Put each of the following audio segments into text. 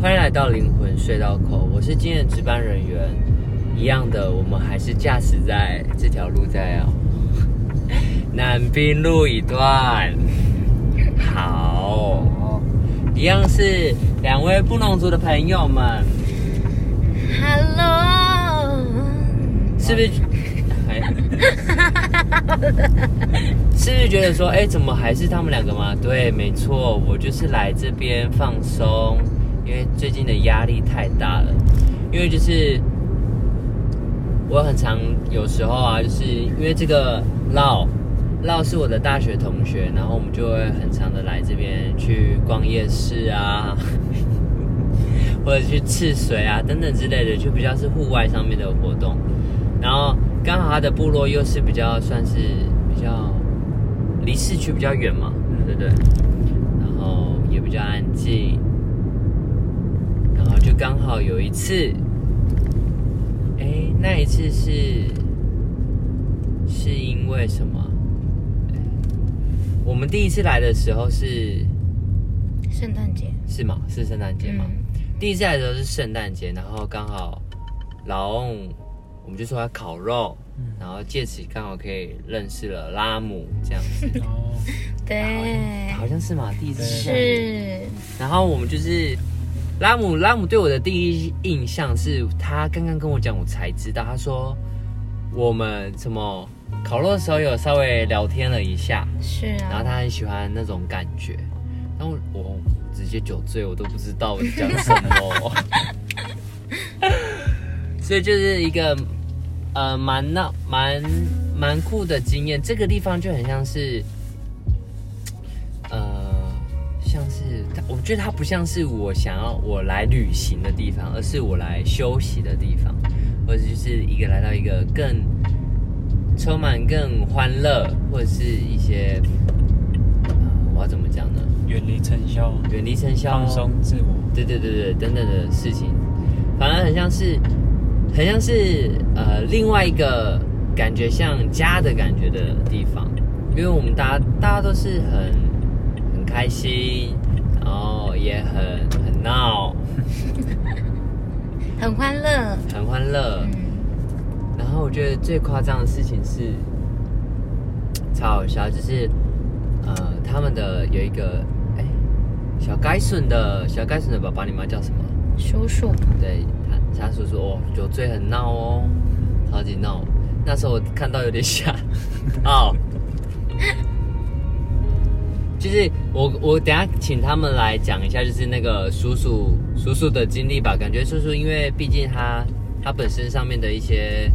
欢迎来到灵魂隧道口，我是今天的值班人员。一样的，我们还是驾驶在这条路在哦，南滨路一段。好，一样是两位布农族的朋友们，Hello，是不是？哎 是不是觉得说，哎，怎么还是他们两个吗？对，没错，我就是来这边放松，因为最近的压力太大了。因为就是我很常有时候啊，就是因为这个唠唠是我的大学同学，然后我们就会很常的来这边去逛夜市啊，或者去赤水啊等等之类的，就比较是户外上面的活动。然后刚好他的部落又是比较算是比较离市区比较远嘛，对不对？然后也比较安静，就刚好有一次，哎，那一次是是因为什么？哎我们第一次来的时候是圣诞节，是吗？是圣诞节吗？嗯。第一次来的时候是圣诞节，然后刚好老翁，我们就说要烤肉，然后借此刚好可以认识了拉姆这样子，哦，对，好像是嘛，第一次是这样是，然后我们就是拉姆，拉姆对我的第一印象是他刚刚跟我讲，我才知道，他说我们什么烤肉的时候有稍微聊天了一下，是啊，然后他很喜欢那种感觉，然后我直接酒醉，我都不知道我在讲什么，所以就是一个呃蛮闹蛮蛮酷的经验。这个地方就很像是我觉得它不像是我想要我来旅行的地方，而是我来休息的地方，或者就是一个来到一个更充满更欢乐，或者是一些。呃我要怎么讲呢？远离尘嚣，远离尘嚣，放松自我。对对对对，等等的事情，反而很像是，很像是呃另外一个感觉像家的感觉的地方，因为我们大家大家都是很很开心，也很很闹，很欢乐，很欢乐。嗯，然后我觉得最夸张的事情是，超好笑，就是呃他们的有一个哎小该顺的小该顺的爸爸，你妈叫什么？叔叔，对他，他叔叔哦，酒醉很闹哦，超级闹。那时候我看到有点吓到，就是我我等下请他们来讲一下，就是那个叔叔叔叔的经历吧。感觉叔叔因为毕竟他他本身上面的一些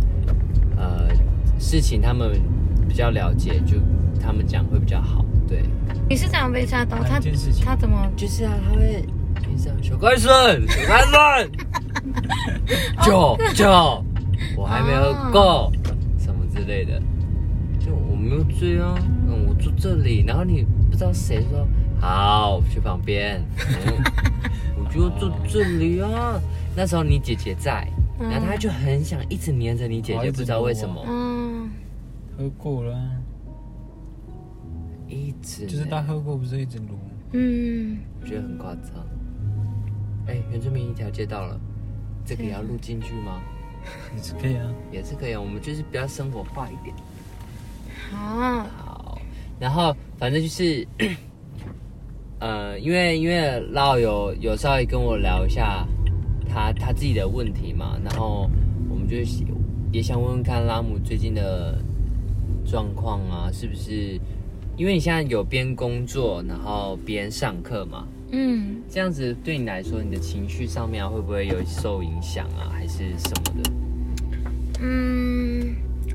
呃事情，他们比较了解，就他们讲会比较好。对，你是怎样被吓到？他他怎么？就是啊，他会小乖孙，小乖孙，酒酒，我还没喝够，什么之类的。就我没有醉啊，嗯，我住这里，然后你不知道谁说好去旁边，嗯，我就住这里啊。那时候你姐姐在，嗯然后他就很想一直黏着你姐姐，不知道为什么，嗯，喝过了啊，一直就是他喝过，不是一直撸。嗯，我觉得很夸张。哎，原住民一条街到了，这个也要录进去吗？也是可以啊，也是可以啊，我们就是比较生活化一点。好，然后反正就是，呃，因为因为老有有稍微跟我聊一下他他自己的问题嘛，然后我们就也想问问看拉姆最近的状况啊，是不是？因为你现在有边工作，然后边上课嘛，嗯，这样子对你来说，你的情绪上面、会不会有受影响啊，还是什么的？嗯，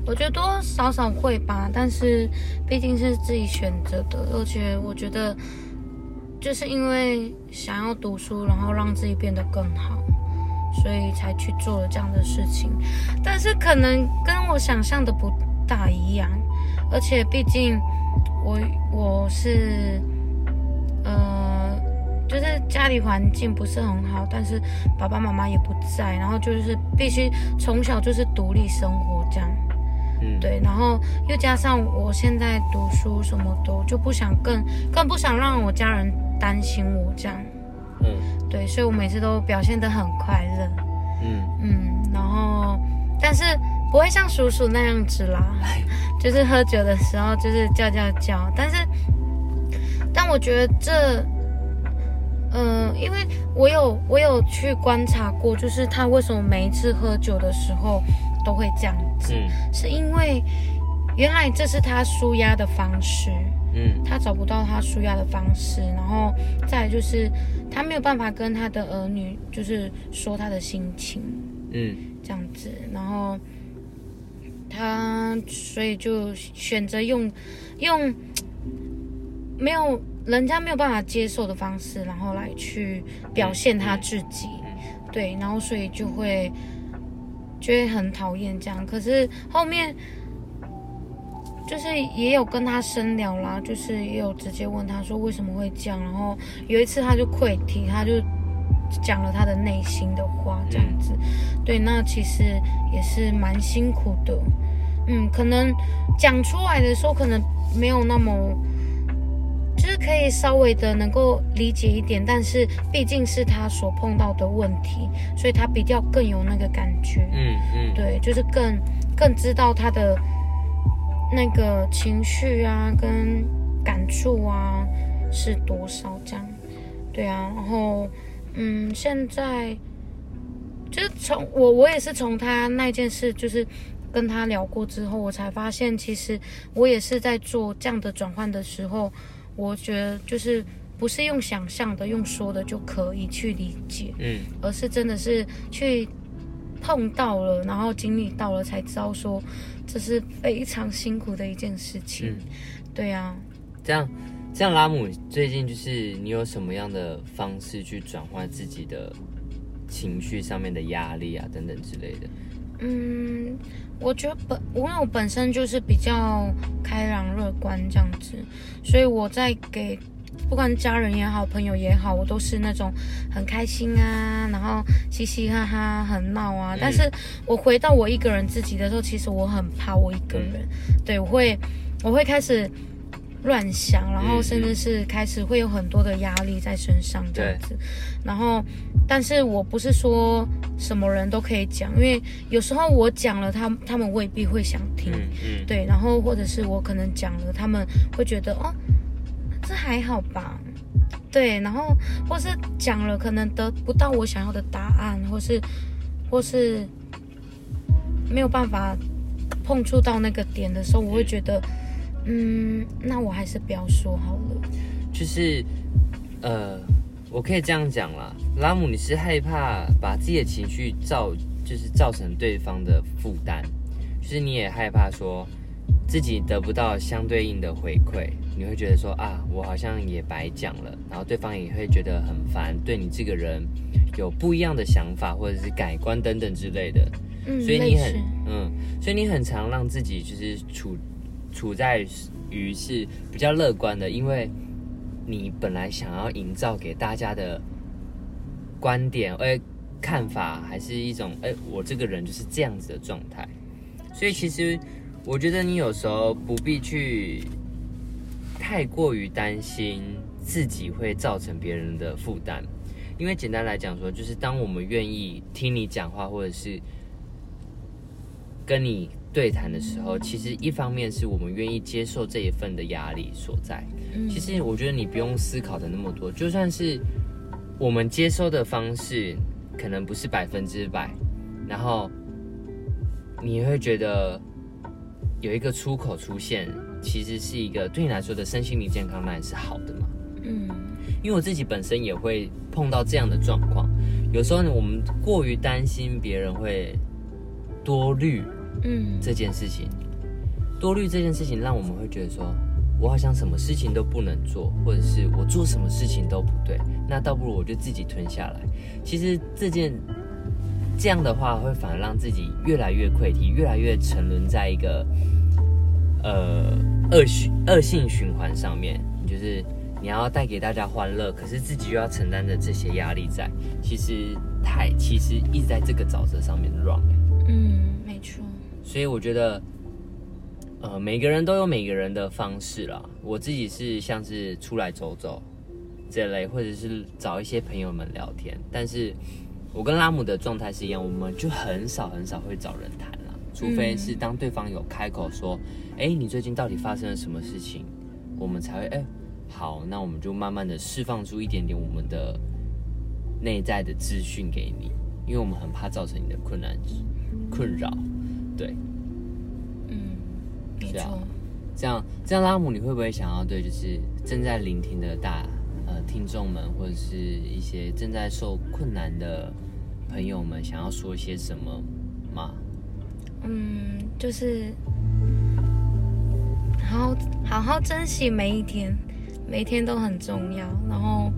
我觉得多少少会吧，但是毕竟是自己选择的，而且我觉得就是因为想要读书，然后让自己变得更好，所以才去做了这样的事情。但是可能跟我想象的不大一样，而且毕竟我我是呃，就是家里环境不是很好，但是爸爸妈妈也不在，然后就是必须从小就是独立生活这样。嗯，对，然后又加上我现在读书什么的，我就不想更更不想让我家人担心我这样。嗯对，所以我每次都表现得很快乐，嗯嗯，然后但是不会像叔叔那样子啦，就是喝酒的时候就是叫叫叫，但是但我觉得这。嗯，因为我有我有去观察过，就是他为什么每一次喝酒的时候都会这样子，嗯。是因为原来这是他舒压的方式，嗯。他找不到他舒压的方式，然后再就是他没有办法跟他的儿女就是说他的心情嗯。这样子，然后他所以就选择用用没有人家没有办法接受的方式，然后来去表现他自己，对，然后所以就会就会很讨厌这样，可是后面。就是也有跟他深聊啦，就是也有直接问他说为什么会这样，然后有一次他就溃堤，他就讲了他的内心的话，这样子。对，那其实也是蛮辛苦的，嗯，可能讲出来的时候可能没有那么，就是可以稍微的能够理解一点，但是毕竟是他所碰到的问题，所以他比较更有那个感觉。嗯嗯，对，就是更更知道他的那个情绪啊，跟感触啊是多少这样。对啊，然后嗯，现在就是从我我也是从他那件事，就是跟他聊过之后，我才发现其实我也是在做这样的转换的时候，我觉得就是不是用想象的、用说的就可以去理解。嗯而是真的是去碰到了，然后经历到了，才知道说这是非常辛苦的一件事情。嗯，对啊，这样这样，拉姆最近就是你有什么样的方式去转换自己的情绪上面的压力啊等等之类的？嗯，我觉得本因为我本身就是比较开朗乐观这样子，所以我在给不管家人也好，朋友也好，我都是那种很开心啊，然后嘻嘻哈哈，很闹啊。但是我回到我一个人自己的时候，其实我很怕我一个人，对我会我会开始乱想，然后甚至是开始会有很多的压力在身上这样子。然后，但是我不是说什么人都可以讲，因为有时候我讲了，他他们未必会想听。嗯嗯，对，然后或者是我可能讲了，他们会觉得哦，这还好吧，对，然后或是讲了，可能得不到我想要的答案，或是或是没有办法碰触到那个点的时候，我会觉得，嗯，那我还是不要说好了。就是呃，我可以这样讲啦，拉姆，你是害怕把自己的情绪造，就是造成对方的负担，就是你也害怕说自己得不到相对应的回馈，你会觉得说啊，我好像也白讲了，然后对方也会觉得很烦，对你这个人有不一样的想法或者是改观等等之类的，嗯，所以你很嗯，所以你很常让自己就是处处在于是比较乐观的，因为你本来想要营造给大家的观点，哎、看法，还是一种哎、我这个人就是这样子的状态。所以其实我觉得你有时候不必去太过于担心自己会造成别人的负担，因为简单来讲说，就是当我们愿意听你讲话，或者是跟你对谈的时候，其实一方面是我们愿意接受这一份的压力所在。嗯其实我觉得你不用思考的那么多，就算是我们接收的方式可能不是百分之百，然后你会觉得有一个出口出现，其实是一个对你来说的身心灵健康当然是好的嘛。嗯因为我自己本身也会碰到这样的状况，有时候呢，我们过于担心别人会多虑嗯这件事情，多虑这件事情，让我们会觉得说，我好像什么事情都不能做，或者是我做什么事情都不对，那倒不如我就自己吞下来。其实这件这样的话，会反而让自己越来越溃堤，越来越沉沦在一个呃恶循恶性循环上面，就是你要带给大家欢乐，可是自己又要承担着这些压力在，其实太其实一直在这个沼泽上面 run、嗯，没错。所以我觉得，呃，每个人都有每个人的方式啦。我自己是像是出来走走，这类，或者是找一些朋友们聊天。但是我跟拉姆的状态是一样，我们就很少很少会找人谈啦，除非是当对方有开口说：“哎、你最近到底发生了什么事情？”我们才会哎、好，那我们就慢慢的释放出一点点我们的内在的资讯给你，因为我们很怕造成你的困难困扰。对，嗯，没错。这样这样，拉姆，你会不会想要对就是正在聆听的大呃听众们，或者是一些正在受困难的朋友们，想要说些什么吗？嗯，就是好好好好珍惜每一天，每一天都很重要。然后，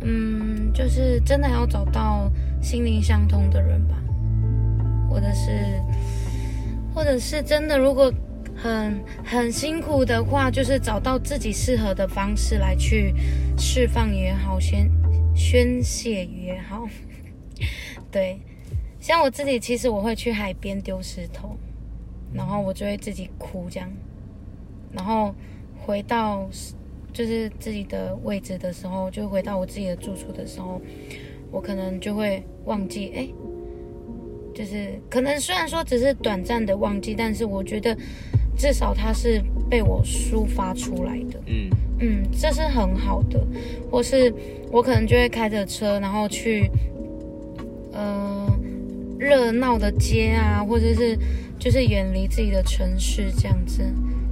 嗯，就是真的要找到心灵相通的人吧，或者是，或者是真的，如果很很辛苦的话，就是找到自己适合的方式来去释放也好，宣宣泄也好，对。像我自己，其实我会去海边丢石头，然后我就会自己哭这样，然后回到就是自己的位置的时候，就回到我自己的住处的时候，我可能就会忘记，哎，就是可能虽然说只是短暂的忘记，但是我觉得至少它是被我抒发出来的。嗯嗯，这是很好的，或是我可能就会开着车，然后去，呃，热闹的街啊，或者是就是远离自己的城市这样子，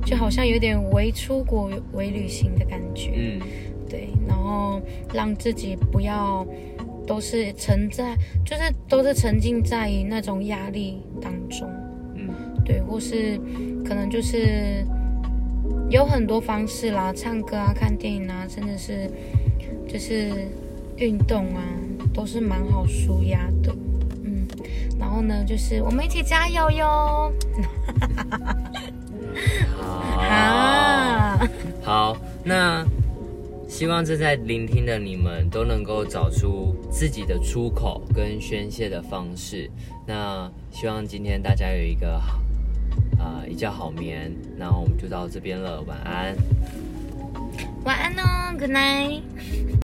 就好像有点为出国为旅行的感觉。嗯对，然后让自己不要都是沉在，就是都是沉浸在那种压力当中。嗯对，或是可能就是有很多方式啦，唱歌啊、看电影啊，甚至是就是运动啊，都是蛮好舒压的。嗯，然后呢，就是我们一起加油哟！好啊，好，那希望正在聆听的你们都能够找出自己的出口跟宣泄的方式。那希望今天大家有一个好啊、一觉好眠。那我们就到这边了，晚安。晚安哦，Good night。